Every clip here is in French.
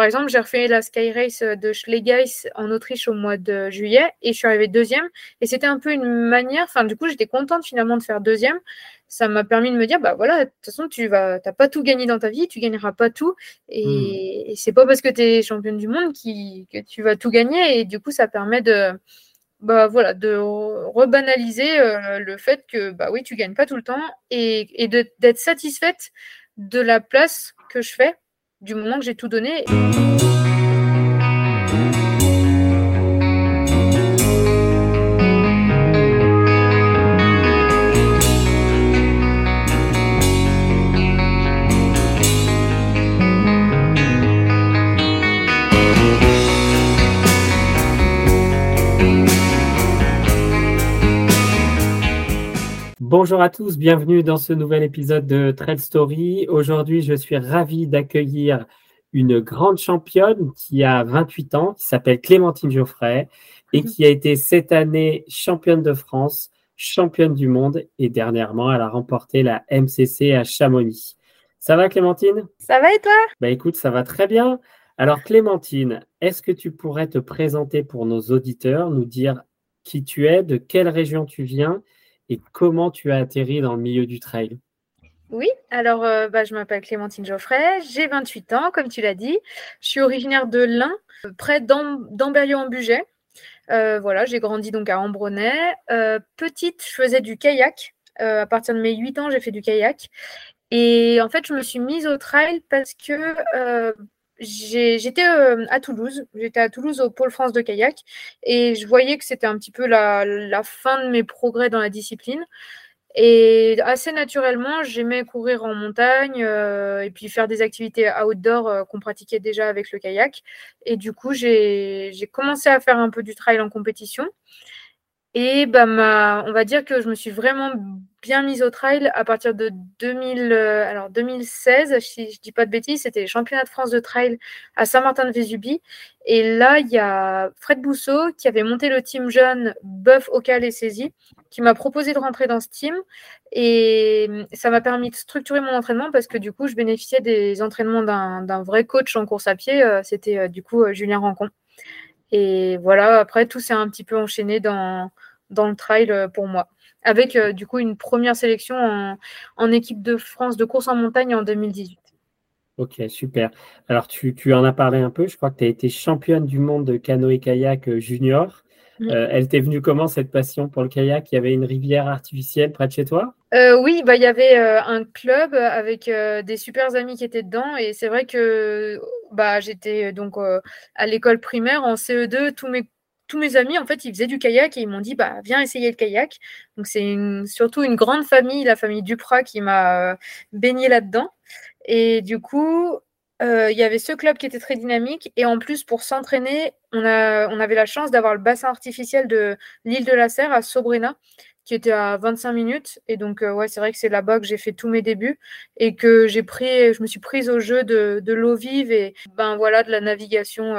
Par exemple, j'ai refait la Sky Race de Schlegeis en Autriche au mois de juillet et je suis arrivée deuxième. Et c'était un peu une manière, enfin, du coup, j'étais contente finalement de faire deuxième. Ça m'a permis de me dire, bah voilà, de toute façon, tu vas, t'as pas tout gagné dans ta vie, tu gagneras pas tout. Et, hmm. c'est pas parce que tu es championne du monde qui, que tu vas tout gagner. Et du coup, ça permet de, bah voilà, de rebanaliser euh, le fait que, bah oui, tu gagnes pas tout le temps et, et d'être satisfaite de la place que je fais du moment que j'ai tout donné. Bonjour à tous, bienvenue dans ce nouvel épisode de Trail Story. Aujourd'hui, je suis ravi d'accueillir une grande championne qui a 28 ans, qui s'appelle Clémentine Geoffrey et qui a été cette année championne de France, championne du monde et dernièrement, elle a remporté la MCC à Chamonix. Ça va Clémentine? Ça va et toi? Bah écoute, ça va très bien. Alors Clémentine, est-ce que tu pourrais te présenter pour nos auditeurs, nous dire qui tu es, de quelle région tu viens et comment tu as atterri dans le milieu du trail? Oui, alors euh, bah, je m'appelle Clémentine Geoffrey, j'ai 28 ans, comme tu l'as dit. Je suis originaire de l'Ain, près d'Amberieu-en-Bugey. Euh, voilà, j'ai grandi donc à Ambronay. Euh, petite, je faisais du kayak. à partir de mes 8 ans, j'ai fait du kayak. Et en fait, je me suis mise au trail parce que j'étais à Toulouse, j'étais à Toulouse au pôle France de kayak et je voyais que c'était un petit peu la, fin de mes progrès dans la discipline. Et assez naturellement, j'aimais courir en montagne euh, et puis faire des activités outdoor euh, qu'on pratiquait déjà avec le kayak. Et du coup, j'ai commencé à faire un peu du trail en compétition. Et bah, on va dire que je me suis vraiment bien mise au trail à partir de 2000, euh, 2016, si je dis pas de bêtises, c'était les championnats de France de trail à Saint-Martin-de-Vésubie. Et là, il y a Fred Bousseau qui avait monté le team jeune Buff, Ocal et Saisie, qui m'a proposé de rentrer dans ce team. Et ça m'a permis de structurer mon entraînement parce que du coup, je bénéficiais des entraînements d'un vrai coach en course à pied. Euh, c'était euh, du coup Julien Rancon. Et voilà, après, tout s'est un petit peu enchaîné dans, le trail euh, pour moi. Avec euh, du coup une première sélection en, équipe de France de course en montagne en 2018. Ok, super. Alors, tu, tu, en as parlé un peu. Je crois que tu as été championne du monde de canoë-kayak euh, junior. elle t'est venue comment cette passion pour le kayak? Il y avait une rivière artificielle près de chez toi? Oui, bah, il y avait un club avec des super amis qui étaient dedans. Et c'est vrai que bah, j'étais donc à l'école primaire en CE2. Tous mes tous mes amis, en fait, ils faisaient du kayak et ils m'ont dit, bah, viens essayer le kayak. Donc, c'est surtout une grande famille, la famille Duprat, qui m'a euh, baigné là-dedans. Et du coup, euh, il y avait ce club qui était très dynamique. Et en plus, pour s'entraîner, on, a, on avait la chance d'avoir le bassin artificiel de l'île de la Serre à Sobrena, qui était à 25 minutes. Et donc, euh, ouais, c'est vrai que c'est là-bas que j'ai fait tous mes débuts et que j'ai pris, je me suis prise au jeu de, de l'eau vive et ben voilà, de la navigation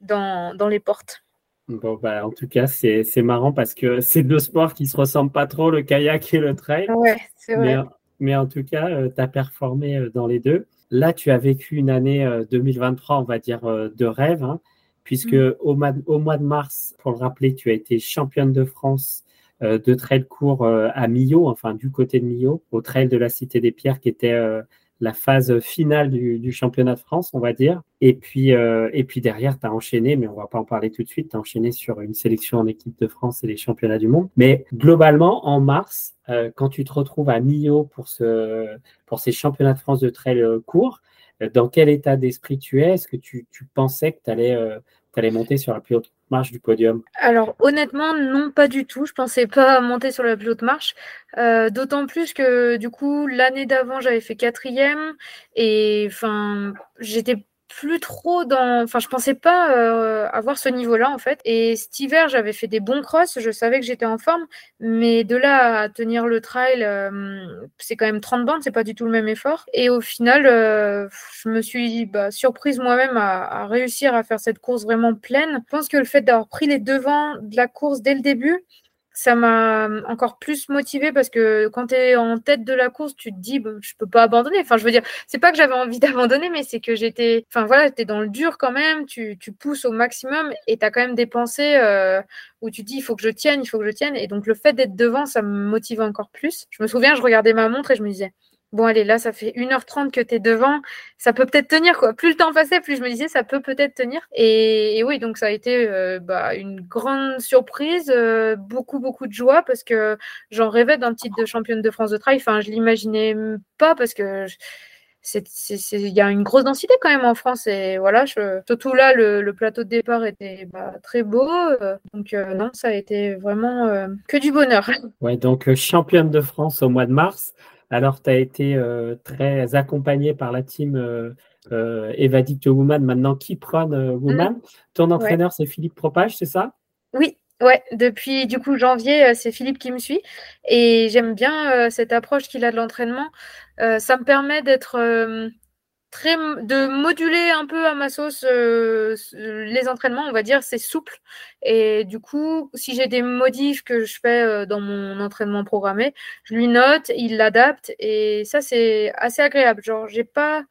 dans, dans les portes. Bon, bah, en tout cas, c'est marrant parce que c'est deux sports qui se ressemblent pas trop, le kayak et le trail. Ouais, c'est vrai. Mais, en tout cas, euh, tu as performé euh, dans les deux. Là, tu as vécu une année 2023, euh, on va dire, de rêve, hein, puisque mm. au, au, mois de mars, pour le rappeler, tu as été championne de France de trail court à Millau, enfin du côté de Millau, au trail de la Cité des Pierres, qui était la phase finale du, championnat de France, on va dire. Et puis, euh, et puis derrière, tu as enchaîné, mais on va pas en parler tout de suite, tu as enchaîné sur une sélection en équipe de France et les championnats du monde. Mais globalement, en mars, euh, quand tu te retrouves à Millau pour, ce, pour ces championnats de France de trail euh, court, dans quel état d'esprit tu es? Est-ce que tu, pensais que tu allais, allais monter sur la plus haute marche du podium? Alors honnêtement, non, pas du tout. Je pensais pas monter sur la plus haute marche. Euh, d'autant plus que du coup, l'année d'avant, j'avais fait quatrième et enfin, j'étais plus trop dans. Enfin, je pensais pas euh, avoir ce niveau-là en fait. Et cet hiver, j'avais fait des bons crosses, je savais que j'étais en forme, mais de là à tenir le trail, euh, c'est quand même 30 bandes, c'est pas du tout le même effort. Et au final, euh, je me suis bah, surprise moi-même à, à, réussir à faire cette course vraiment pleine. Je pense que le fait d'avoir pris les devants de la course dès le début, ça m'a encore plus motivé parce que quand tu es en tête de la course, tu te dis, je je peux pas abandonner. Enfin, je veux dire, c'est pas que j'avais envie d'abandonner, mais c'est que j'étais, enfin voilà, tu dans le dur quand même, tu, tu pousses au maximum et tu as quand même des pensées euh, où tu dis, il faut que je tienne, il faut que je tienne. Et donc, le fait d'être devant, ça me motive encore plus. Je me souviens, je regardais ma montre et je me disais, bon, allez, là, ça fait 1h30 que tu es devant, ça peut peut-être tenir, quoi. Plus le temps passait, plus je me disais, ça peut peut-être tenir. Et, oui, donc ça a été euh, bah, une grande surprise, euh, beaucoup, beaucoup de joie, parce que j'en rêvais d'un titre de championne de France de trail. Enfin, je l'imaginais pas, parce que il y a une grosse densité quand même en France et voilà je, surtout là le, plateau de départ était bah, très beau euh, donc non ça a été vraiment que du bonheur ouais donc championne de France au mois de mars alors, tu as été euh, très accompagné par la team euh, euh, Evadict Woman, maintenant Keep euh, Woman? Mmh. Ton entraîneur, c'est Philippe Propage, c'est ça? Oui, ouais. Depuis du coup janvier, c'est Philippe qui me suit. Et j'aime bien cette approche qu'il a de l'entraînement. ça me permet d'être très de moduler un peu à ma sauce euh, les entraînements, on va dire, c'est souple. Et du coup, si j'ai des modifs que je fais euh, dans mon entraînement programmé, je lui note, il l'adapte et ça c'est assez agréable. Genre, j'ai pas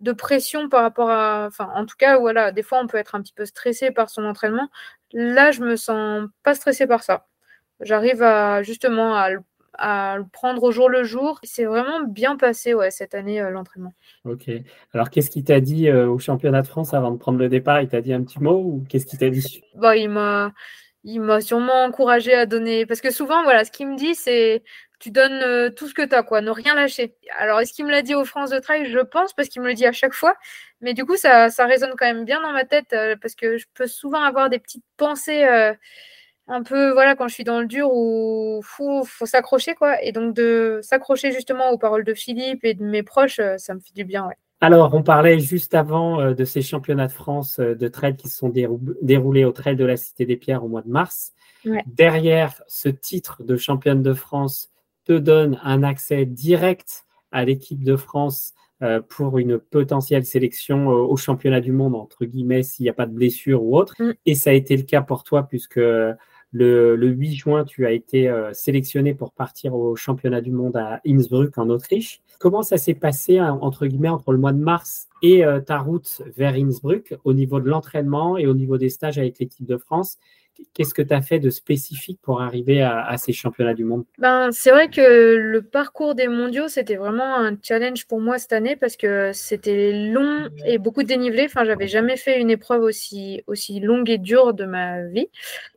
de pression par rapport à enfin en tout cas voilà, des fois on peut être un petit peu stressé par son entraînement. Là, je me sens pas stressé par ça. J'arrive à justement à le à le prendre au jour le jour. C'est vraiment bien passé ouais, cette année, euh, l'entraînement. Ok. Alors, qu'est-ce qu'il t'a dit euh, au championnat de France avant de prendre le départ? Il t'a dit un petit mot ou qu'est-ce qu'il t'a dit? Bah, Il m'a il m'a sûrement encouragé à donner. Parce que souvent, voilà, ce qu'il me dit, c'est tu donnes euh, tout ce que tu as, quoi, ne rien lâcher. Alors, est-ce qu'il me l'a dit aux France de Trail? Je pense, parce qu'il me le dit à chaque fois. Mais du coup, ça, ça résonne quand même bien dans ma tête, parce que je peux souvent avoir des petites pensées un peu, voilà, quand je suis dans le dur où faut, faut s'accrocher, quoi. Et donc de s'accrocher justement aux paroles de Philippe et de mes proches, euh, ça me fait du bien, ouais. Alors, on parlait juste avant euh, de ces championnats de France euh, de trail qui se sont déroulés au Trail de la Cité des Pierres au mois de mars. Derrière ce titre de championne de France te donne un accès direct à l'équipe de France pour une potentielle sélection au championnat du monde, entre guillemets, s'il n'y a pas de blessure ou autre. Mm. Et ça a été le cas pour toi, puisque le, 8 juin, tu as été euh, sélectionné pour partir au championnat du monde à Innsbruck en Autriche. Comment ça s'est passé, hein, entre guillemets, entre le mois de mars et euh, ta route vers Innsbruck au niveau de l'entraînement et au niveau des stages avec l'équipe de France? Qu'est-ce que tu as fait de spécifique pour arriver à, ces championnats du monde? Ben, C'est vrai que le parcours des mondiaux, c'était vraiment un challenge pour moi cette année parce que c'était long et beaucoup de dénivelé. Enfin, j'avais jamais fait une épreuve aussi, aussi longue et dure de ma vie.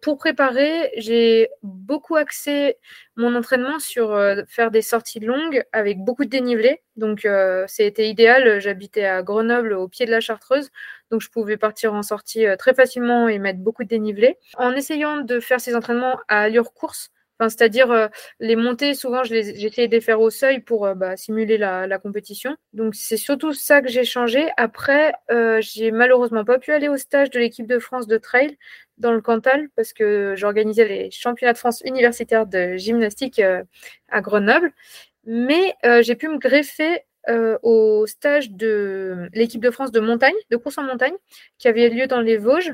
Pour préparer, j'ai beaucoup axé mon entraînement sur euh, faire des sorties longues avec beaucoup de dénivelé. Donc, euh, c'était idéal. J'habitais à Grenoble, au pied de la Chartreuse. Donc, je pouvais partir en sortie euh, très facilement et mettre beaucoup de dénivelé. En essayant de faire ces entraînements à allure course, c'est-à-dire euh, les montées, souvent, j'essayais de les faire au seuil pour euh, bah, simuler la, compétition. Donc, c'est surtout ça que j'ai changé. Après, j'ai malheureusement pas pu aller au stage de l'équipe de France de trail dans le Cantal parce que j'organisais les championnats de France universitaires de gymnastique à Grenoble. Mais j'ai pu me greffer euh, au stage de l'équipe de France de montagne, de course en montagne, qui avait lieu dans les Vosges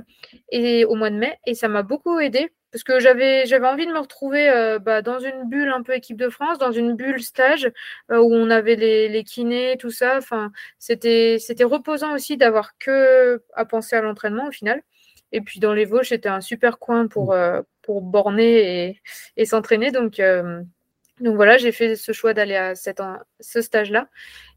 et au mois de mai. Et ça m'a beaucoup aidé parce que j'avais j'avais envie de me retrouver euh, bah, dans une bulle un peu équipe de France, dans une bulle stage euh, où on avait les, les kinés, tout ça. Enfin, c'était c'était reposant aussi d'avoir que à penser à l'entraînement au final. Et puis dans les Vosges, c'était un super coin pour mmh. pour borner et, et s'entraîner. Donc donc voilà, j'ai fait ce choix d'aller à ce stage-là.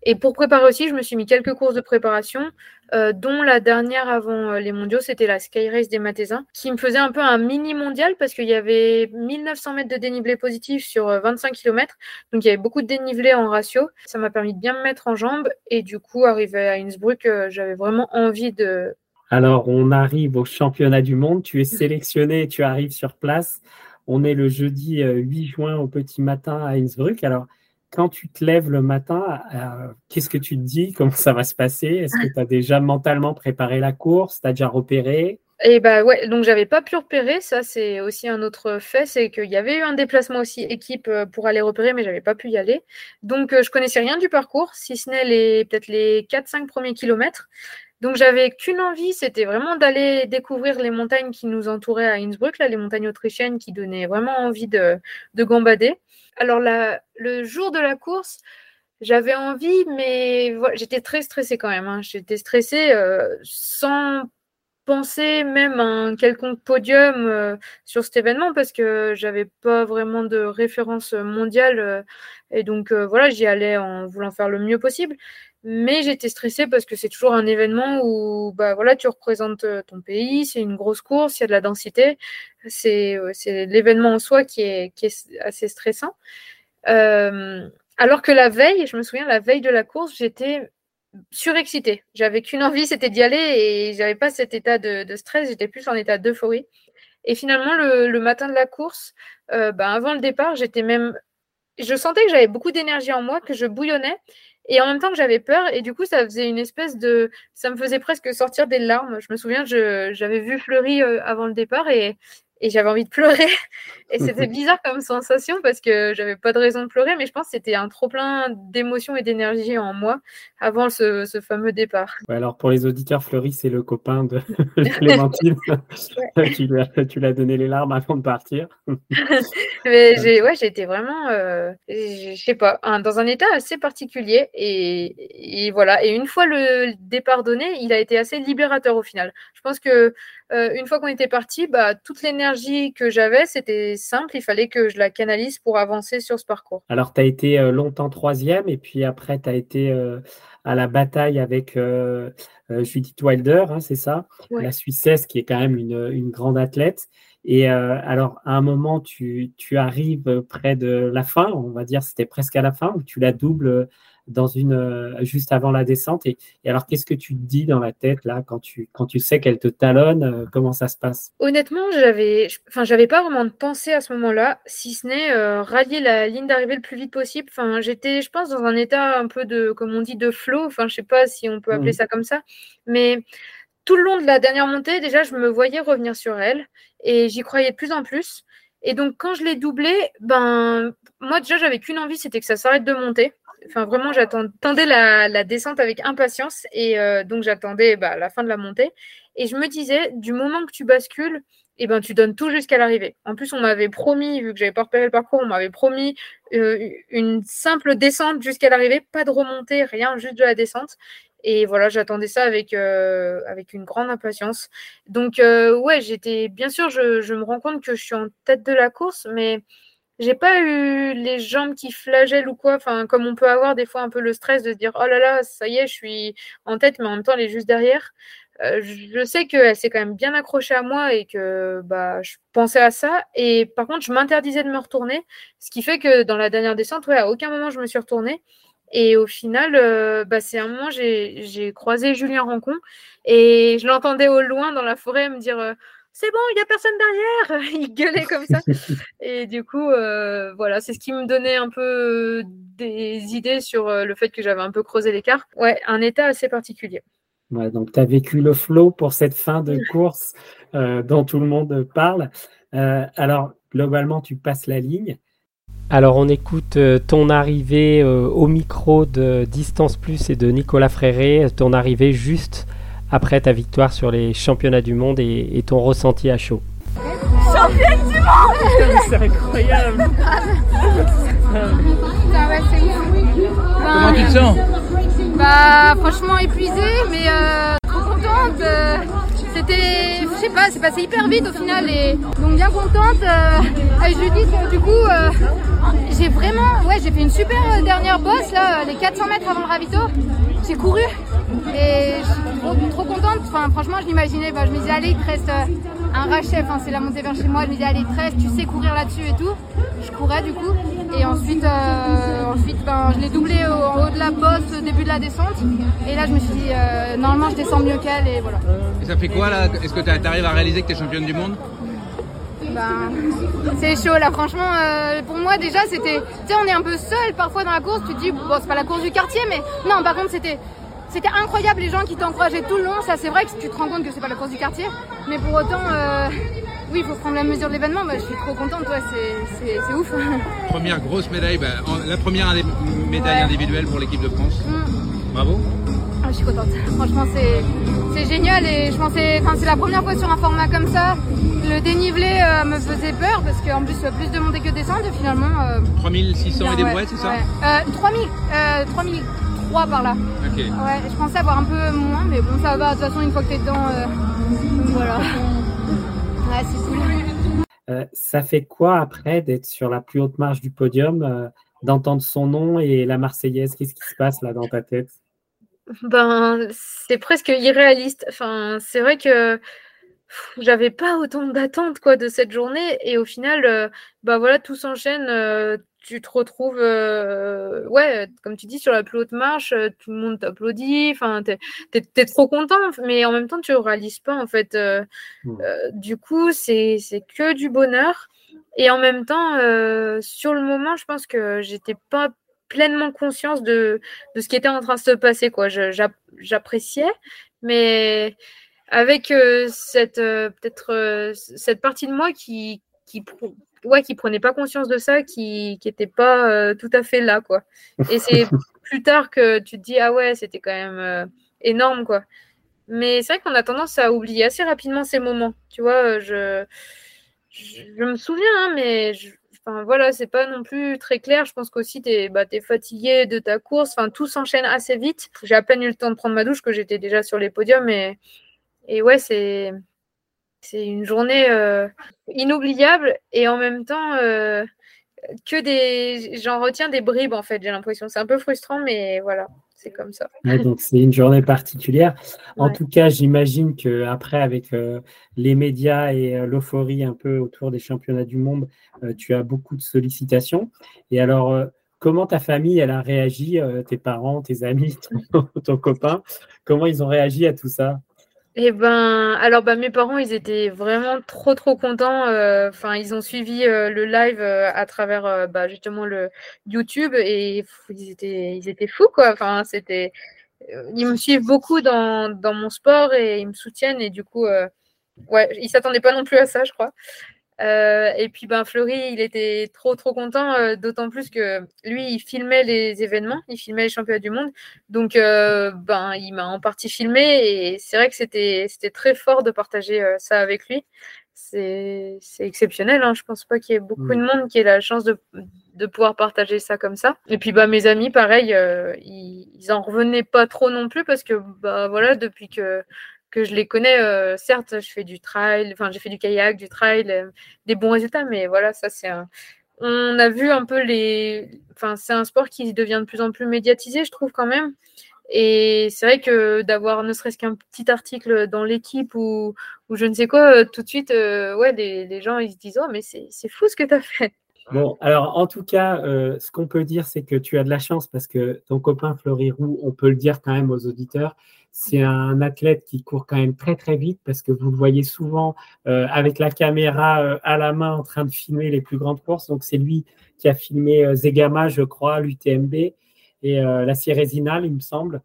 Et pour préparer aussi, je me suis mis quelques courses de préparation, euh, dont la dernière avant euh, les mondiaux, c'était la Sky Race des Mathésins, qui me faisait un peu un mini mondial parce qu'il y avait 1900 mètres de dénivelé positif sur 25 euh, km. Donc il y avait beaucoup de dénivelé en ratio. Ça m'a permis de bien me mettre en jambes. Et du coup, arrivé à Innsbruck, j'avais vraiment envie de. Alors, on arrive au championnat du monde. Tu es sélectionné, tu arrives sur place. On est le jeudi 8 euh, juin au petit matin à Innsbruck. Alors, quand tu te lèves le matin, qu'est-ce que tu te dis? Comment ça va se passer? Est-ce que tu as déjà mentalement préparé la course? Tu as déjà repéré? Et bah ouais, donc j'avais pas pu repérer, ça c'est aussi un autre fait, c'est qu'il y avait eu un déplacement aussi équipe euh, pour aller repérer, mais j'avais pas pu y aller. Donc euh, je connaissais rien du parcours, si ce n'est les peut-être les 4-5 premiers kilomètres. Donc j'avais qu'une envie, c'était vraiment d'aller découvrir les montagnes qui nous entouraient à Innsbruck, là, les montagnes autrichiennes qui donnaient vraiment envie de, de gambader. Alors la, le jour de la course, j'avais envie, mais j'étais très stressée quand même. Hein. J'étais stressée euh, sans penser même à un quelconque podium euh, sur cet événement parce que j'avais pas vraiment de référence mondiale euh, et donc euh, voilà j'y allais en voulant faire le mieux possible mais j'étais stressée parce que c'est toujours un événement où bah voilà tu représentes ton pays c'est une grosse course il y a de la densité c'est l'événement en soi qui est, assez stressant alors que la veille je me souviens la veille de la course j'étais surexcitée. J'avais qu'une envie, c'était d'y aller et j'avais pas cet état de, stress, j'étais plus en état d'euphorie. Et finalement, le, matin de la course, euh, ben, avant le départ, j'étais même. Je sentais que j'avais beaucoup d'énergie en moi, que je bouillonnais et en même temps que j'avais peur. Et du coup, ça faisait une espèce de. Ça me faisait presque sortir des larmes. Je me souviens, j'avais vu Fleury euh, avant le départ et, et j'avais envie de pleurer. Et c'était bizarre comme sensation parce que j'avais pas de raison de pleurer, mais je pense que c'était un trop plein d'émotions et d'énergie en moi avant ce, fameux départ. alors pour les auditeurs, Fleury, c'est le copain de Clémentine. tu lui as donné les larmes avant de partir. mais j'ai ouais, été vraiment, euh, je sais pas, dans un état assez particulier. Et, et, voilà. Et une fois le départ donné, il a été assez libérateur au final. Je pense que euh, une fois qu'on était parti, bah, toute l'énergie que j'avais, c'était simple. Il fallait que je la canalise pour avancer sur ce parcours. Alors, tu as été euh, longtemps troisième et puis après, tu as été euh, à la bataille avec Judith Wilder, hein, c'est ça? La Suissesse qui est quand même une, grande athlète. Et alors, à un moment, tu, tu, arrives près de la fin, on va dire, c'était presque à la fin, où tu la doubles dans une euh, juste avant la descente. Et, alors, qu'est-ce que tu te dis dans la tête là quand tu quand tu sais qu'elle te talonne euh, Comment ça se passe? Honnêtement, j'avais, enfin, j'avais pas vraiment de pensée à ce moment-là, si ce n'est euh, rallier la ligne d'arrivée le plus vite possible. Enfin, j'étais, je pense, dans un état un peu de, comme on dit, de flow. Enfin, je sais pas si on peut appeler mmh. ça comme ça, mais tout le long de la dernière montée, déjà, je me voyais revenir sur elle et j'y croyais de plus en plus. Et donc, quand je l'ai doublée, ben, moi, déjà, j'avais qu'une envie, c'était que ça s'arrête de monter. Enfin, vraiment, j'attendais la, descente avec impatience et euh, donc j'attendais bah, la fin de la montée. Et je me disais, du moment que tu bascules, eh ben, tu donnes tout jusqu'à l'arrivée. En plus, on m'avait promis, vu que j'avais pas repéré le parcours, on m'avait promis euh, une simple descente jusqu'à l'arrivée, pas de remontée, rien, juste de la descente. Et voilà, j'attendais ça avec, euh, avec une grande impatience. Donc, ouais, j'étais, bien sûr, je, je, me rends compte que je suis en tête de la course, mais j'ai pas eu les jambes qui flagellent ou quoi, enfin, comme on peut avoir des fois un peu le stress de se dire oh là là, ça y est, je suis en tête, mais en même temps, elle est juste derrière. Euh, je sais qu'elle s'est quand même bien accrochée à moi et que bah, je pensais à ça. Et par contre, je m'interdisais de me retourner, ce qui fait que dans la dernière descente, ouais, à aucun moment je me suis retournée. Et au final, euh, bah, c'est un moment, j'ai croisé Julien Rancon et je l'entendais au loin dans la forêt me dire euh, c'est bon, il n'y a personne derrière. il gueulait comme ça. Et du coup, euh, voilà, c'est ce qui me donnait un peu des idées sur euh, le fait que j'avais un peu creusé l'écart. Ouais, un état assez particulier. Ouais, donc tu as vécu le flow pour cette fin de course euh, dont tout le monde parle. alors, globalement, tu passes la ligne. Alors, on écoute ton arrivée au micro de Distance Plus et de Nicolas Fréré, ton arrivée juste après ta victoire sur les championnats du monde et, ton ressenti à chaud Championne du monde C'est incroyable Comment tu te sens? Bah franchement épuisée mais euh, trop contente. Euh, c'était, je sais pas, c'est passé hyper vite au final et donc bien contente. Euh, avec Judith, du coup, j'ai vraiment, ouais, j'ai fait une super dernière bosse là, les 400 mètres avant le ravito. J'ai couru et je suis trop, contente. Enfin, franchement, je l'imaginais. je me disais, allez, il te reste euh, un rachef. Enfin, c'est la montée vers chez moi. Je me disais, allez, il te reste, tu sais courir là-dessus et tout. Je courais du coup. Et ensuite, euh, ensuite ben, je l'ai doublé au, haut de la bosse au début de la descente. Et là, je me suis dit, euh, normalement, je descends mieux qu'elle. Et voilà. Et ça fait quoi là? Est-ce que tu arrives à réaliser que tu es championne du monde? Ben, c'est chaud là, franchement. Euh, pour moi, déjà, c'était. Tu sais, on est un peu seul parfois dans la course. Tu te dis, bon, c'est pas la course du quartier, mais non, par contre, c'était. C'était incroyable les gens qui t'encourageaient tout le long. Ça, c'est vrai que tu te rends compte que c'est pas la course du quartier. Mais pour autant, euh, oui, il faut prendre la mesure de l'événement. Bah, je suis trop contente, toi, c'est ouf. Première grosse médaille, bah, la première médaille individuelle pour l'équipe de France. Mm. Bravo. Je suis contente. Franchement, c'est génial et je pensais, enfin, c'est la première fois sur un format comme ça. Le dénivelé euh, me faisait peur parce qu'en plus, plus de montée que de descente et finalement. 3600 euh, et des brouettes, c'est ça euh, 3000, 3003 par là. Ok. Ouais, je pensais avoir un peu moins, mais bon, ça va. De toute façon, une fois que t'es dedans, voilà. Ouais, c'est cool. ça fait quoi après d'être sur la plus haute marche du podium, d'entendre son nom et la Marseillaise? Qu'est-ce qui se passe là dans ta tête? Ben, c'est presque irréaliste. Enfin, c'est vrai que j'avais pas autant d'attentes quoi de cette journée et au final, euh, bah voilà, tout s'enchaîne. Euh, tu te retrouves, euh, ouais, comme tu dis, sur la plus haute marche, tout le monde t'applaudit. Enfin, t'es es, trop content, mais en même temps, tu réalises pas en fait. Mmh. du coup, c'est que du bonheur. Et en même temps, sur le moment, je pense que j'étais pas pleinement conscience de, ce qui était en train de se passer. Quoi. j'appréciais, mais avec euh, cette euh, peut-être euh, cette partie de moi qui qui ouais qui prenait pas conscience de ça, qui qui était pas tout à fait là quoi. Et c'est plus tard que tu te dis ah ouais c'était quand même énorme quoi. Mais c'est vrai qu'on a tendance à oublier assez rapidement ces moments. Tu vois, je je, me souviens, hein, mais je, Enfin, voilà, c'est pas non plus très clair. Je pense qu'aussi, tu es, bah, fatigué de ta course. Enfin, tout s'enchaîne assez vite. J'ai à peine eu le temps de prendre ma douche que j'étais déjà sur les podiums. Et, et ouais, c'est, c'est une journée euh, inoubliable et en même temps euh, que des. J'en retiens des bribes, en fait, j'ai l'impression. C'est un peu frustrant, mais voilà c'est comme ça. donc c'est une journée particulière. En tout cas, j'imagine que après, avec euh, les médias et euh, l'euphorie un peu autour des championnats du monde, euh, tu as beaucoup de sollicitations. Et alors, comment ta famille elle a réagi, tes parents, tes amis, ton copain, comment ils ont réagi à tout ça? Eh ben, alors bah, mes parents, ils étaient vraiment trop trop contents. Euh, enfin, ils ont suivi euh, le live euh, à travers bah, justement le YouTube et ils étaient ils étaient fous quoi. Enfin, c'était ils me suivent beaucoup dans, dans mon sport et ils me soutiennent et du coup, ouais, ils s'attendaient pas non plus à ça, je crois. Euh, et puis ben Fleury, il était trop trop content, euh, d'autant plus que lui, il filmait les événements, il filmait les championnats du monde. Donc euh, ben il m'a en partie filmé et c'est vrai que c'était c'était très fort de partager ça avec lui. C'est exceptionnel, hein. je pense pas qu'il y ait beaucoup de monde qui ait la chance de, de pouvoir partager ça comme ça. Et puis bah mes amis, pareil, ils, ils en revenaient pas trop non plus parce que bah voilà, depuis que que je les connais. Euh, certes, je fais du trail, enfin, j'ai fait du kayak, du trail, euh, des bons résultats, mais voilà, ça, c'est un. On a vu un peu les. Enfin, c'est un sport qui devient de plus en plus médiatisé, je trouve, quand même. Et c'est vrai que d'avoir ne serait-ce qu'un petit article dans l'équipe ou, ou, je ne sais quoi, euh, tout de suite, ouais, les, gens, ils se disent Oh, mais c'est fou ce que tu as fait. Bon, alors en tout cas, ce qu'on peut dire, c'est que tu as de la chance parce que ton copain Fleury Roux, on peut le dire quand même aux auditeurs, c'est un athlète qui court quand même très très vite parce que vous le voyez souvent euh, avec la caméra euh, à la main en train de filmer les plus grandes courses. Donc c'est lui qui a filmé euh, Zegama, je crois, l'UTMB et la Cérésinale, il me semble.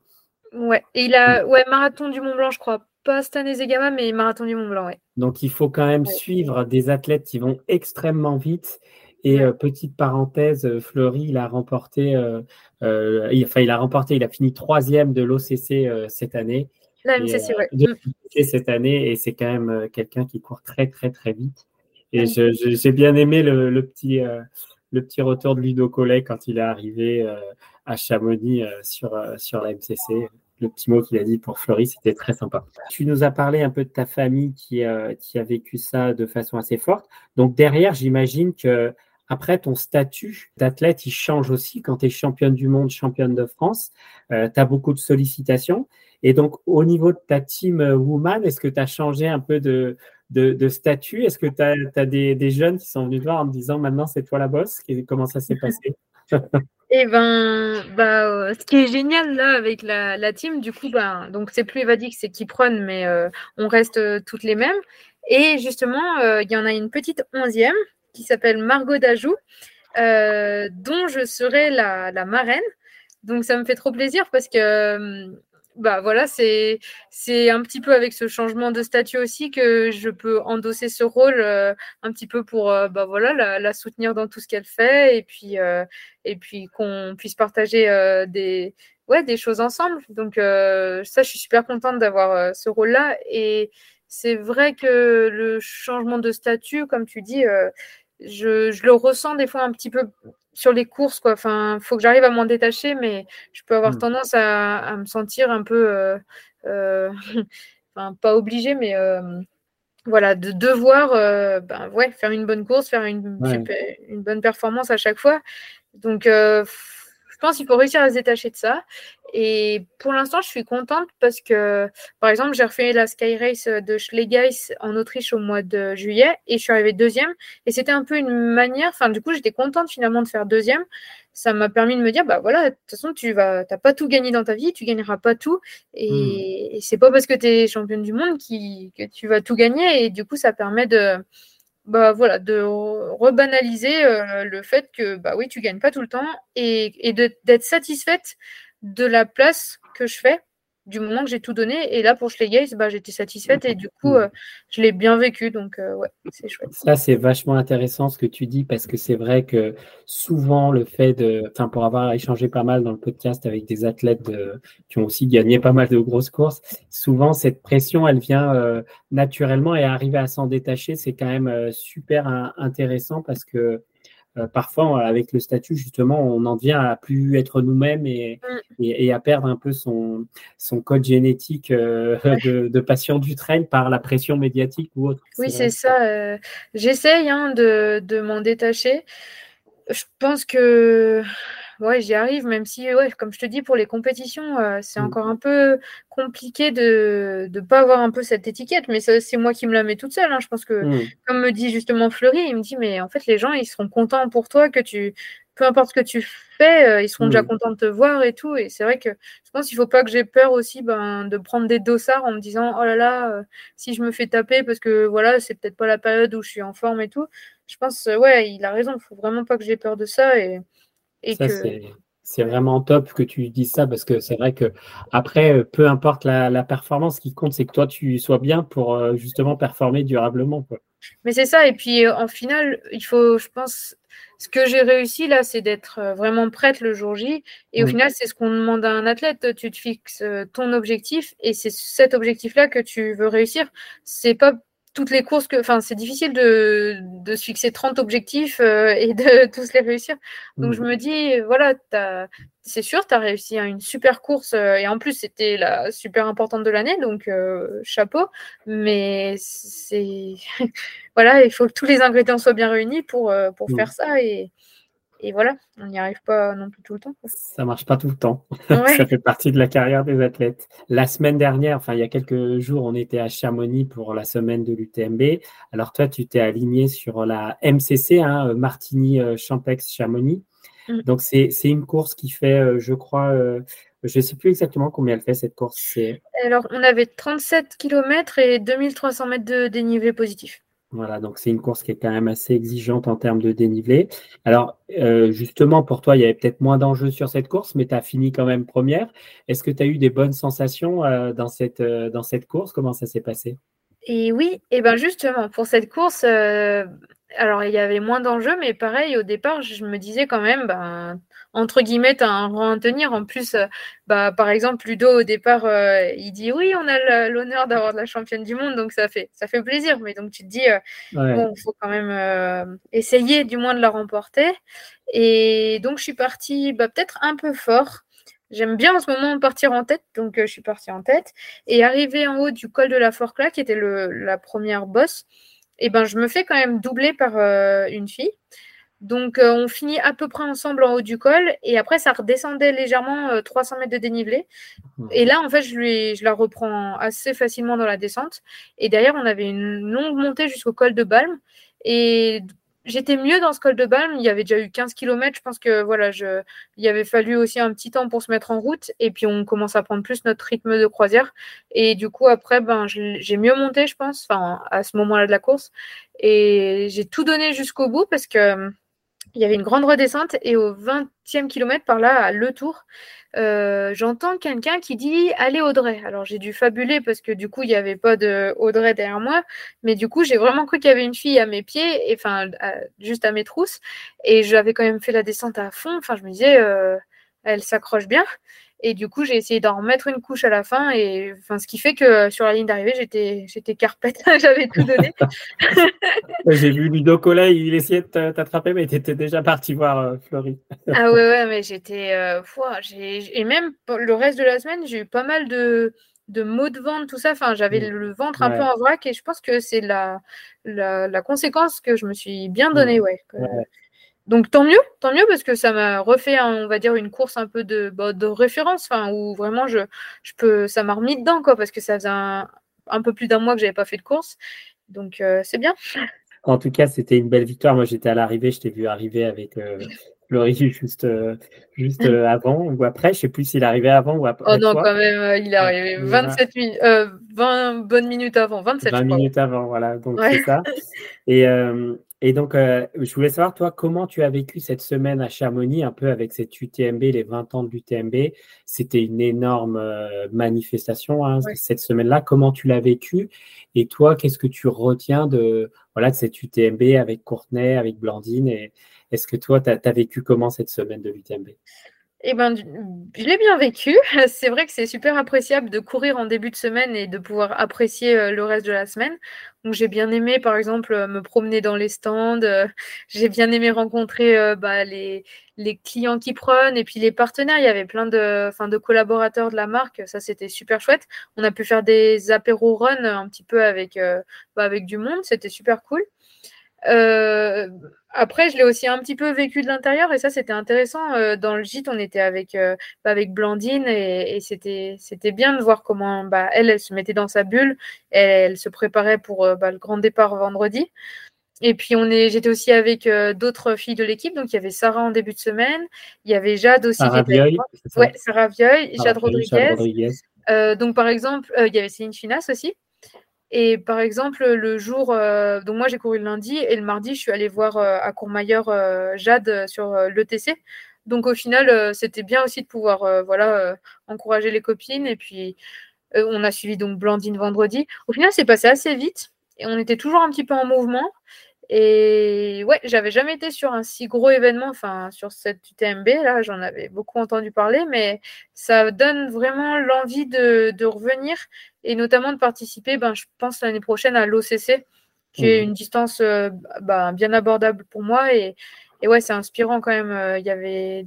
Ouais, et il a ouais, marathon du Mont Blanc, je crois. Pas cette année Zegama, mais marathon du Mont Blanc, ouais. Donc il faut quand même suivre des athlètes qui vont extrêmement vite et euh, petite parenthèse, euh, Fleury, il a remporté, euh, il, enfin, il a remporté, il a fini troisième de l'OCC cette année. La MCC, ouais. cette année, et c'est quand même quelqu'un qui court très, très, très vite. Et j'ai bien aimé le, petit, le petit retour de Ludo Collet quand il est arrivé à Chamonix sur, sur la MCC le petit mot qu'il a dit pour Fleury, c'était très sympa. Tu nous as parlé un peu de ta famille qui, qui a vécu ça de façon assez forte. Donc derrière, j'imagine que après, ton statut d'athlète, il change aussi quand tu es championne du monde, championne de France. Euh, tu as beaucoup de sollicitations. Et donc, au niveau de ta team euh, woman, est-ce que tu as changé un peu de, statut? Est-ce que tu as, des, jeunes qui sont venus te voir en me disant maintenant c'est toi la bosse Comment ça s'est passé? Eh ben, bah, euh, ce qui est génial là avec la, team, du coup, bah, donc c'est plus Evadix, c'est Kipron, mais on reste toutes les mêmes. Et justement, il y en a une petite onzième qui s'appelle Margot Dajou, dont je serai la, marraine. Donc ça me fait trop plaisir parce que bah voilà, c'est c'est un petit peu avec ce changement de statut aussi que je peux endosser ce rôle euh, un petit peu pour euh, bah voilà la, soutenir dans tout ce qu'elle fait et puis euh, et puis qu'on puisse partager des ouais des choses ensemble. Donc ça, je suis super contente d'avoir ce rôle-là et c'est vrai que le changement de statut, comme tu dis, je, je, le ressens des fois un petit peu sur les courses, quoi. Enfin, faut que j'arrive à m'en détacher, mais je peux avoir mmh. tendance à, me sentir un peu, euh, euh, enfin, pas obligée, mais euh, voilà, de devoir, ben, ouais, faire une bonne course, faire une, une, bonne performance à chaque fois. Donc, je pense qu'il faut réussir à se détacher de ça. Et pour l'instant, je suis contente parce que, par exemple, j'ai refait la Sky Race de Schlegeis en Autriche au mois de juillet et je suis arrivée deuxième. Et c'était un peu une manière, enfin, du coup, j'étais contente finalement de faire deuxième. Ça m'a permis de me dire, bah voilà, de toute façon, tu vas, pas tout gagné dans ta vie, tu gagneras pas tout. Et, hmm. et c'est pas parce que tu es championne du monde qui, que tu vas tout gagner. Et du coup, ça permet de, bah voilà, de rebanaliser euh, le fait que bah oui, tu gagnes pas tout le temps et, et d'être satisfaite de la place que je fais du moment que j'ai tout donné. Et là, pour Schlegeis, bah, j'étais satisfaite et du coup, euh, je l'ai bien vécu. Donc, euh, ouais, c'est chouette. Ça, c'est vachement intéressant ce que tu dis parce que c'est vrai que souvent, le fait de. Enfin, pour avoir échangé pas mal dans le podcast avec des athlètes qui ont aussi gagné pas mal de grosses courses, souvent, cette pression, elle vient euh, naturellement et arriver à s'en détacher, c'est quand même super intéressant parce que euh, parfois, avec le statut, justement, on en vient à plus être nous-mêmes et, mm. et, à perdre un peu son, son code génétique euh, de, de, passion du trail par la pression médiatique ou autre. Oui, c'est ça. Euh, j'essaye hein, de, de m'en détacher. Je pense que ouais, j'y arrive, même si, ouais, comme je te dis, pour les compétitions, euh, c'est mm. encore un peu compliqué de ne pas avoir un peu cette étiquette, mais c'est moi qui me la mets toute seule. Hein. Je pense que, mm. comme me dit justement Fleury, il me dit, mais en fait, les gens, ils seront contents pour toi que tu, peu importe ce que tu fais, euh, ils seront déjà mm. contents de te voir et tout. Et c'est vrai que je pense qu'il ne faut pas que j'ai peur aussi ben, de prendre des dossards en me disant, oh là là, euh, si je me fais taper parce que voilà, c'est peut-être pas la période où je suis en forme et tout. Je pense, ouais, il a raison, il ne faut vraiment pas que j'ai peur de ça. Et, c'est vraiment top que tu dises ça parce que c'est vrai que après, euh, peu importe la, performance, ce qui compte, c'est que toi, tu sois bien pour euh, justement performer durablement. Mais c'est ça. Et puis, euh, en final, il faut, je pense, ce que j'ai réussi là, c'est d'être vraiment prête le jour J. Et au final, c'est ce qu'on demande à un athlète. Tu te fixes ton objectif et c'est cet objectif-là que tu veux réussir. C'est pas toutes les courses que. Enfin, c'est difficile de, de, se fixer 30 objectifs euh, et de tous les réussir. Donc, je mm. me dis, voilà, c'est sûr, tu as réussi à une super course euh, et en plus, c'était la super importante de l'année, donc euh, chapeau. Mais c'est. voilà, il faut que tous les ingrédients soient bien réunis pour, pour mm. faire ça et et voilà, on n'y arrive pas non plus tout le temps. Ça marche pas tout le temps. ça fait partie de la carrière des athlètes. La semaine dernière, enfin il y a quelques jours, on était à Chamonix pour la semaine de l'UTMB. Alors toi, tu t'es aligné sur la MCC, hein, Martigny-Champex-Chamonix. Mm. Donc c'est une course qui fait, euh, je crois, euh, je ne sais plus exactement combien elle fait cette course. Alors on avait 37 km et 2300 mètres de dénivelé positif. Voilà, donc c'est une course qui est quand même assez exigeante en termes de dénivelé. Alors, euh, justement, pour toi, il y avait peut-être moins d'enjeux sur cette course, mais tu as fini quand même première. Est-ce que tu as eu des bonnes sensations euh, dans, cette, euh, dans cette course? Comment ça s'est passé? Et oui, et ben justement, pour cette course, alors il y avait moins d'enjeux, mais pareil, au départ, je me disais quand même, ben, entre guillemets, tu as un rang à tenir. En plus, euh, bah, par exemple, Ludo, au départ, euh, il dit oui, on a l'honneur d'avoir de la championne du monde, donc ça fait, ça fait plaisir. Mais donc, tu te dis, euh, bon, il faut quand même essayer du moins de la remporter. Et donc, je suis partie bah, peut-être un peu fort. J'aime bien en ce moment partir en tête, donc je suis partie en tête. Et arrivé en haut du col de la Forclaz, qui était le, la première bosse, eh ben, je me fais quand même doubler par une fille. Donc, euh, on finit à peu près ensemble en haut du col. Et après, ça redescendait légèrement 300 euh, mètres de dénivelé. Et là, en fait, je, lui, je la reprends assez facilement dans la descente. Et derrière, on avait une longue montée jusqu'au col de Balme. Et j'étais mieux dans ce col de Balme. Il y avait déjà eu 15 km. Je pense que voilà, je, il avait fallu aussi un petit temps pour se mettre en route. Et puis on commence à prendre plus notre rythme de croisière. Et du coup, après, ben, j'ai mieux monté, je pense, enfin, à ce moment-là de la course. Et j'ai tout donné jusqu'au bout parce que il y avait une grande redescente et au 20e kilomètre par là, à Le Tour, euh, j'entends quelqu'un qui dit Allez Audrey. Alors j'ai dû fabuler parce que du coup, il n'y avait pas de Audrey derrière moi, mais du coup, j'ai vraiment cru qu'il y avait une fille à mes pieds, enfin, juste à mes trousses, et j'avais quand même fait la descente à fond. Enfin, je me disais euh, Elle s'accroche bien. Et du coup, j'ai essayé d'en remettre une couche à la fin. Et enfin, ce qui fait que sur la ligne d'arrivée, j'étais, j'étais carpette. J'avais tout donné. j'ai vu Ludo Cola, il essayait de t'attraper, mais tu étais déjà parti voir euh, ah ouais, ouais, mais j'étais. Euh, et même le reste de la semaine, j'ai eu pas mal de, de maux de ventre, tout ça. Enfin, j'avais mm. le ventre un peu en vrac. Et je pense que c'est la, la, la, conséquence que je me suis bien donnée. ouais. ouais. Donc tant mieux, tant mieux parce que ça m'a refait, on va dire, une course un peu de, bah, de référence, enfin, où vraiment je, je peux, ça m'a remis dedans, quoi, parce que ça faisait un, peu plus d'un mois que j'avais pas fait de course. Donc euh, c'est bien. En tout cas, c'était une belle victoire. Moi, j'étais à l'arrivée, je t'ai vu arriver avec euh, juste, euh, juste euh, avant ou après. Je sais plus s'il arrivait avant ou après. Oh non, quand même, il est arrivé 27 minutes, 20 bonnes minutes avant, 27 20 minutes avant, voilà. Donc c'est ça. Et, et donc, euh, je voulais savoir, toi, comment tu as vécu cette semaine à Chamonix, un peu avec cette UTMB, les 20 ans de l'UTMB. C'était une énorme euh, manifestation hein, cette semaine-là. Comment tu l'as vécu? Et toi, qu'est-ce que tu retiens de, voilà, de cette UTMB avec Courtenay, avec Blandine? Et est-ce que toi, tu as, vécu comment cette semaine de l'UTMB eh ben, je l'ai bien vécu. C'est vrai que c'est super appréciable de courir en début de semaine et de pouvoir apprécier euh, le reste de la semaine. Donc, j'ai bien aimé, par exemple, euh, me promener dans les stands. Euh, j'ai bien aimé rencontrer bah, les, les, clients qui prennent et puis les partenaires. Il y avait plein de, de collaborateurs de la marque. Ça, c'était super chouette. On a pu faire des apéros run un petit peu avec, bah, avec du monde. C'était super cool. Euh, après, je l'ai aussi un petit peu vécu de l'intérieur et ça, c'était intéressant. Euh, dans le gîte, on était avec, euh, bah, avec Blandine et, c'était, c'était bien de voir comment bah, elle, elle se mettait dans sa bulle, elle, se préparait pour bah, le grand départ vendredi. Et puis, on est, j'étais aussi avec d'autres filles de l'équipe. Donc, il y avait Sarah en début de semaine. Il y avait Jade aussi. Sarah Vieuil. Ouais, Sarah Vieuil, Jade Rodriguez. donc, par exemple, il y avait Céline Finas aussi. Et par exemple, le jour, euh, donc moi j'ai couru le lundi et le mardi, je suis allée voir euh, à Courmayeur euh, Jade sur l'ETC. Donc au final, c'était bien aussi de pouvoir voilà, encourager les copines. Et puis on a suivi donc Blandine vendredi. Au final, c'est passé assez vite et on était toujours un petit peu en mouvement. Et ouais, j'avais jamais été sur un si gros événement, enfin sur cette UTMB, là, j'en avais beaucoup entendu parler, mais ça donne vraiment l'envie de, de, revenir et notamment de participer, ben, je pense, l'année prochaine à l'OCC, qui est mmh. une distance euh, bah, bien abordable pour moi. Et, et ouais, c'est inspirant quand même. Euh, il y avait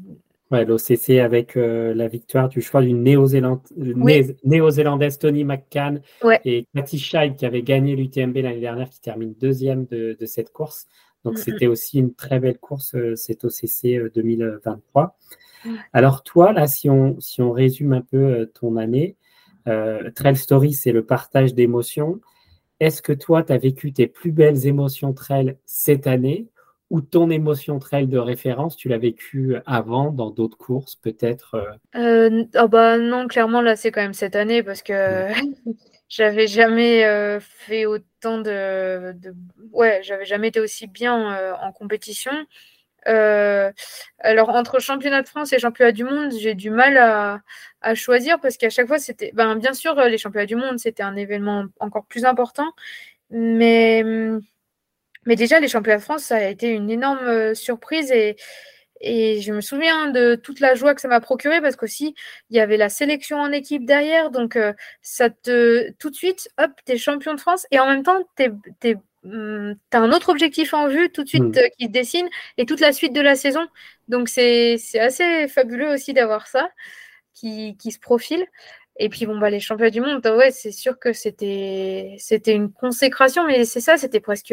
Ouais, l'OCC avec euh, la victoire du choix d'une néo-zélandaise Tony McCann et Cathy Scheid qui avait gagné l'UTMB l'année dernière, qui termine deuxième de, cette course. Donc c'était aussi une très belle course, euh, cette OCC 2023. Euh, Alors toi, là, si on, si on résume un peu ton année, Trail Story, c'est le partage d'émotions. Est-ce que toi, tu as vécu tes plus belles émotions trail cette année ou ton émotion trail de référence, tu l'as vécu avant dans d'autres courses peut-être euh? Euh, oh bah Non, clairement là c'est quand même cette année parce que j'avais jamais euh, fait autant de, Ouais, j'avais jamais été aussi bien en compétition. Alors entre championnat de France et championnat du monde, j'ai du mal à, choisir parce qu'à chaque fois c'était... Ben, bien sûr, les championnats du monde, c'était un événement encore plus important, mais mais déjà, les championnats de France, ça a été une énorme euh, surprise et, et je me souviens de toute la joie que ça m'a procuré parce qu'aussi, il y avait la sélection en équipe derrière. Donc, euh, ça te, tout de suite, hop, tu es champion de France et en même temps, tu hum, as un autre objectif en vue tout de suite mmh. euh, qui se dessine et toute la suite de la saison. Donc, c'est assez fabuleux aussi d'avoir ça qui, qui, se profile. Et puis bon bah les championnats du monde, ouais, c'est sûr que c'était une consécration, mais c'est ça, c'était presque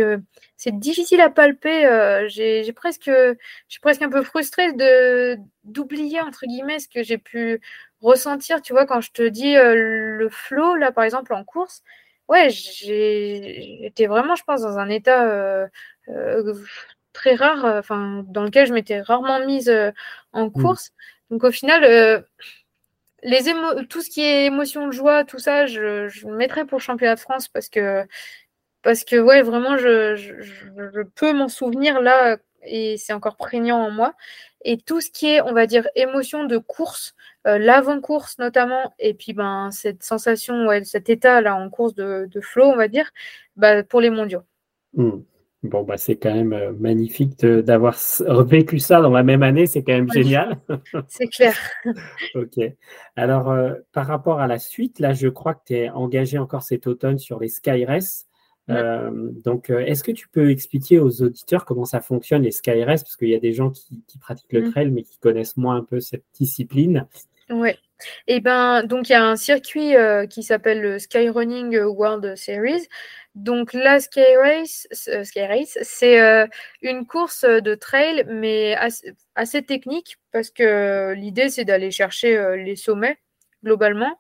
c'est difficile à palper. Euh, j'ai presque je suis presque un peu frustrée d'oublier entre guillemets ce que j'ai pu ressentir. Tu vois quand je te dis euh, le flow là par exemple en course, ouais j'étais vraiment je pense dans un état euh, très rare, enfin dans lequel je m'étais rarement mise en mmh. course. Donc au final, les tout ce qui est émotion de joie, tout ça, je, je le mettrais pour championnat de France parce que parce que ouais, vraiment, je, je peux m'en souvenir là et c'est encore prégnant en moi. Et tout ce qui est, on va dire, émotion de course, euh, l'avant-course notamment, et puis ben, cette sensation, ouais, cet état là en course de, de flow, on va dire, bah, pour les mondiaux. Hmm. Bon, bah, c'est quand même euh, magnifique d'avoir vécu ça dans la même année, c'est quand même génial. C'est clair. ok. Alors, euh, par rapport à la suite, là, je crois que tu es engagé encore cet automne sur les Sky Race. Euh, donc, euh, est-ce que tu peux expliquer aux auditeurs comment ça fonctionne les SkyRS Parce qu'il y a des gens qui, pratiquent le mm. trail, mais qui connaissent moins un peu cette discipline. Oui. Et eh ben, donc il y a un circuit euh, qui s'appelle le Skyrunning World Series. Donc la Sky Race, Sky Race c'est une course de trail, mais assez technique parce que l'idée c'est d'aller chercher les sommets globalement.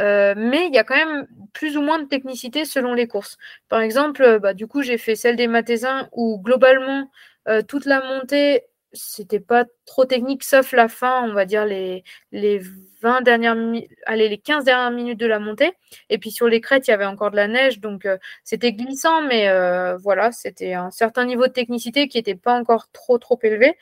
Euh, mais il y a quand même plus ou moins de technicité selon les courses. Par exemple, euh, bah, du coup, j'ai fait celle des Mathésins où globalement, euh, toute la montée, c'était pas trop technique, sauf la fin, on va dire les, les 20 dernières allez, les 15 dernières minutes de la montée. Et puis sur les crêtes, il y avait encore de la neige, donc c'était glissant, mais voilà, c'était un certain niveau de technicité qui n'était pas encore trop trop élevé.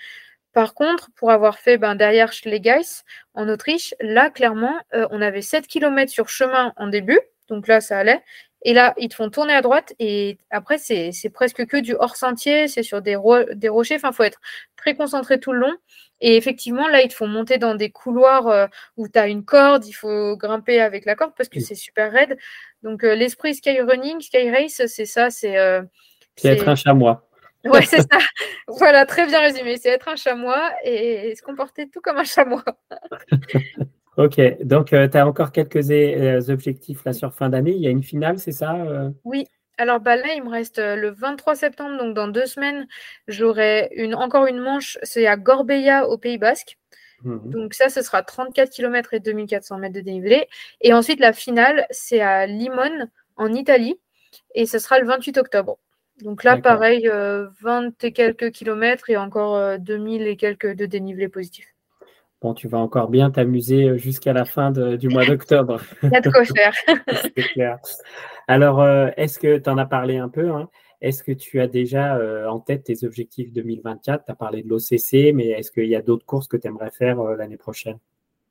Par contre, pour avoir fait ben, derrière Schlegeis en Autriche, là, clairement, euh, on avait 7 km sur chemin en début. Donc là, ça allait. Et là, ils te font tourner à droite. Et après, c'est presque que du hors-sentier. C'est sur des, des rochers. Enfin, il faut être très concentré tout le long. Et effectivement, là, ils te font monter dans des couloirs euh, où tu as une corde. Il faut grimper avec la corde parce que c'est super raide. Donc, euh, l'esprit Sky Running, Sky Race, c'est ça. C'est être un chamois. Ouais, c'est ça. voilà, très bien résumé. C'est être un chamois et se comporter tout comme un chamois. ok, donc euh, tu as encore quelques euh, objectifs là sur fin d'année. Il y a une finale, c'est ça euh? Oui. Alors bah, là, il me reste le 23 septembre, donc dans deux semaines, j'aurai une, encore une manche. C'est à Gorbeia au Pays Basque. Mhm. Donc ça, ce sera 34 km et 2400 mètres de dénivelé. Et ensuite, la finale, c'est à Limone, en Italie. Et ce sera le 28 octobre. Donc là, pareil, 20 euh, et quelques kilomètres et encore 2000 euh, et quelques de dénivelé positif. Bon, tu vas encore bien t'amuser euh, jusqu'à la fin du mois d'octobre. Il y a de quoi faire. C'est clair. Alors, est-ce que tu en as parlé un peu hein? Est-ce que tu as déjà en tête tes objectifs 2024 Tu as parlé de l'OCC, mais est-ce qu'il y a d'autres courses que tu aimerais faire l'année prochaine?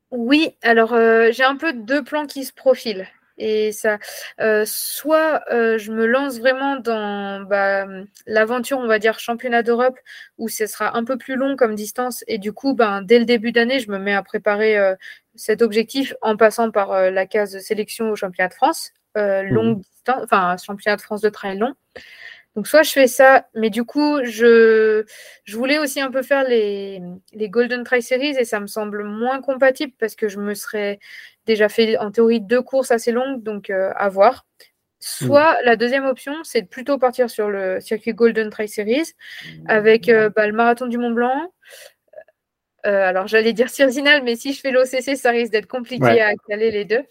Oui, alors j'ai un peu deux plans qui se profilent. Et ça, euh, soit euh, je me lance vraiment dans bah, l'aventure, on va dire, championnat d'Europe, où ce sera un peu plus long comme distance. Et du coup, ben, dès le début d'année, je me mets à préparer euh, cet objectif en passant par la case de sélection au championnat de France, longue mmh. distance, enfin, championnat de France de trail long. Donc soit je fais ça, mais du coup, je, je voulais aussi un peu faire les, les Golden Trail Series et ça me semble moins compatible parce que je me serais déjà fait en théorie deux courses assez longues, donc euh, à voir. Soit mm. la deuxième option, c'est de plutôt partir sur le circuit Golden Trail Series avec euh, bah, le marathon du Mont Blanc. Euh, alors j'allais dire Cirzinal, mais si je fais l'OCC, ça risque d'être compliqué à caler les deux.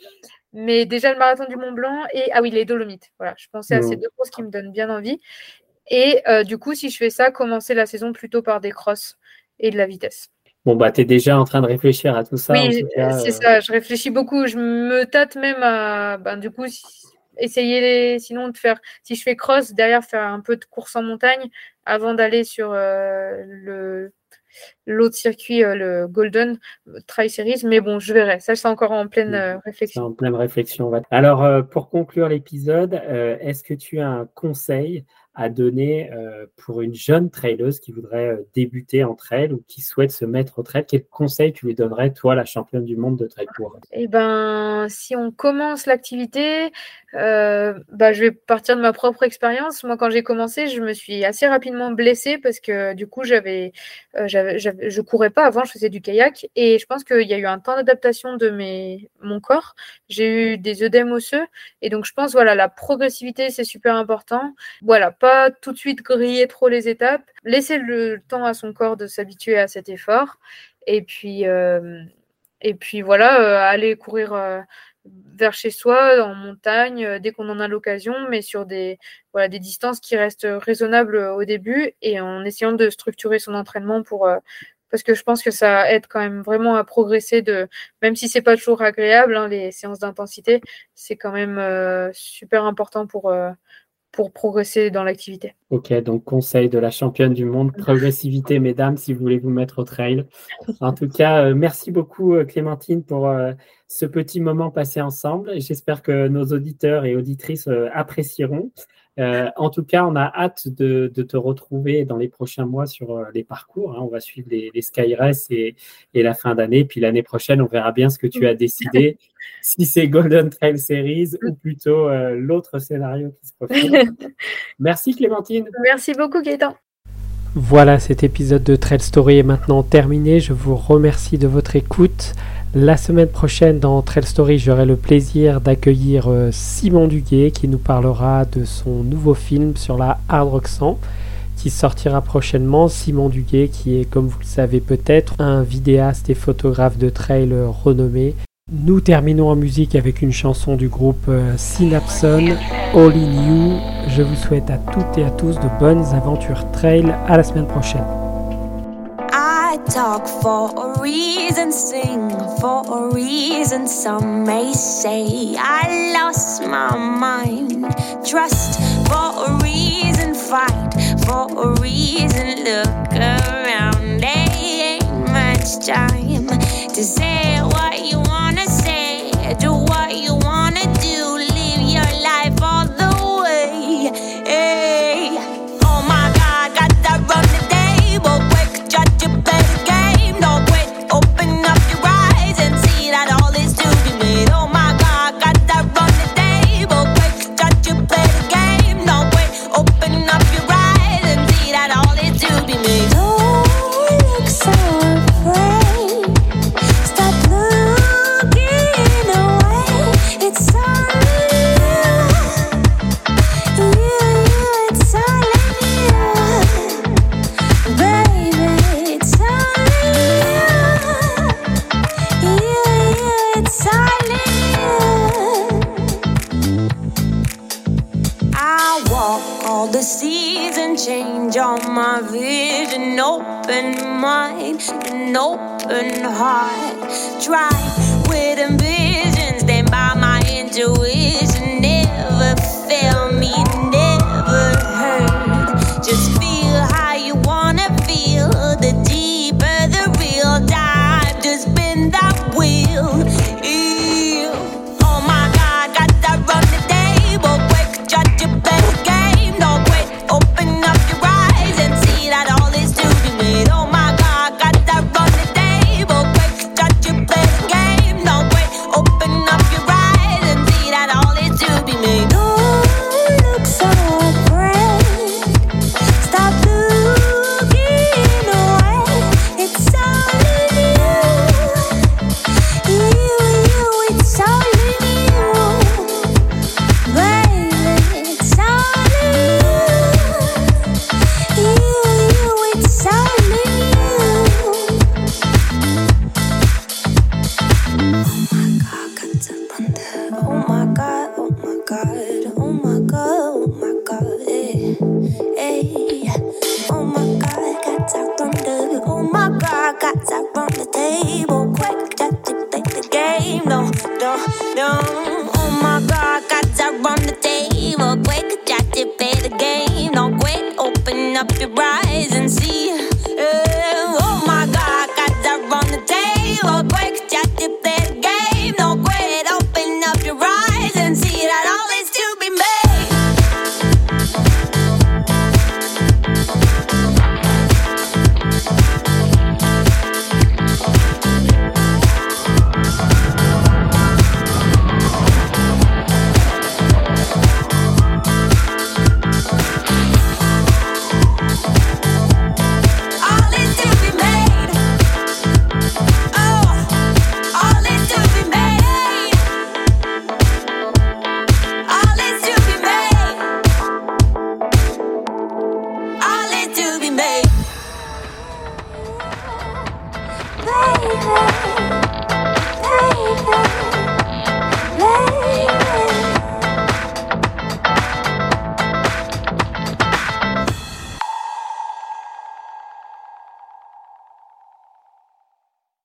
Mais déjà le marathon du Mont Blanc et ah oui, les Dolomites. Voilà, je pensais à ces deux courses qui me donnent bien envie. Et du coup, si je fais ça, commencer la saison plutôt par des crosses et de la vitesse. Bon, bah, tu es déjà en train de réfléchir à tout ça. Oui, c'est euh. ça. Je réfléchis beaucoup. Je me tâte même à, ben, du coup, essayer les... sinon de faire, si je fais cross, derrière faire un peu de course en montagne avant d'aller sur euh, le l'autre circuit, euh, le Golden Trail Series. Mais bon, je verrai. Ça, c'est encore en pleine euh, réflexion. En pleine réflexion. Alors, euh, pour conclure l'épisode, est-ce que tu as un conseil à donner euh, pour une jeune traileuse qui voudrait euh, débuter en trail ou qui souhaite se mettre au trail Quel conseil tu lui donnerais, toi, la championne du monde de trail court? Eh ben, si on commence l'activité, euh, bah, je vais partir de ma propre expérience. Moi, quand j'ai commencé, je me suis assez rapidement blessée parce que du coup, j'avais, je courais pas avant, je faisais du kayak et je pense qu'il y a eu un temps d'adaptation de mes, mon corps. J'ai eu des œdèmes osseux et donc je pense voilà la progressivité c'est super important. Voilà, pas tout de suite griller trop les étapes, laisser le temps à son corps de s'habituer à cet effort. Et puis, euh, et puis voilà, euh, aller courir vers chez soi, en montagne, dès qu'on en a l'occasion, mais sur des, voilà, des distances qui restent raisonnables au début et en essayant de structurer son entraînement pour, parce que je pense que ça aide quand même vraiment à progresser de même si c'est pas toujours agréable hein, les séances d'intensité c'est quand même euh, super important pour euh, pour progresser dans l'activité. Ok, donc conseil de la championne du monde, progressivité, mesdames, si vous voulez vous mettre au trail. En tout cas, euh, merci beaucoup, Clémentine, pour ce petit moment passé ensemble. J'espère que nos auditeurs et auditrices apprécieront. Euh, en tout cas, on a hâte de, te retrouver dans les prochains mois sur euh, les parcours. Hein. On va suivre les, les Sky Race et, la fin d'année. Puis l'année prochaine, on verra bien ce que tu as décidé, si c'est Golden Trail Series ou plutôt euh, l'autre scénario qui se profile. Merci Clémentine. Merci beaucoup Gaëtan. Voilà, cet épisode de Trail Story est maintenant terminé. Je vous remercie de votre écoute. La semaine prochaine, dans Trail Story, j'aurai le plaisir d'accueillir euh, Simon Duguet qui nous parlera de son nouveau film sur la hard rock 100 qui sortira prochainement. Simon Duguet, qui est, comme vous le savez peut-être, un vidéaste et photographe de trail renommé. Nous terminons en musique avec une chanson du groupe euh, Synapson, All in You. Je vous souhaite à toutes et à tous de bonnes aventures trail. À la semaine prochaine. Talk for a reason, sing for a reason. Some may say I lost my mind. Trust for a reason, fight for a reason. Look around, there ain't much time to say game. No, no, no.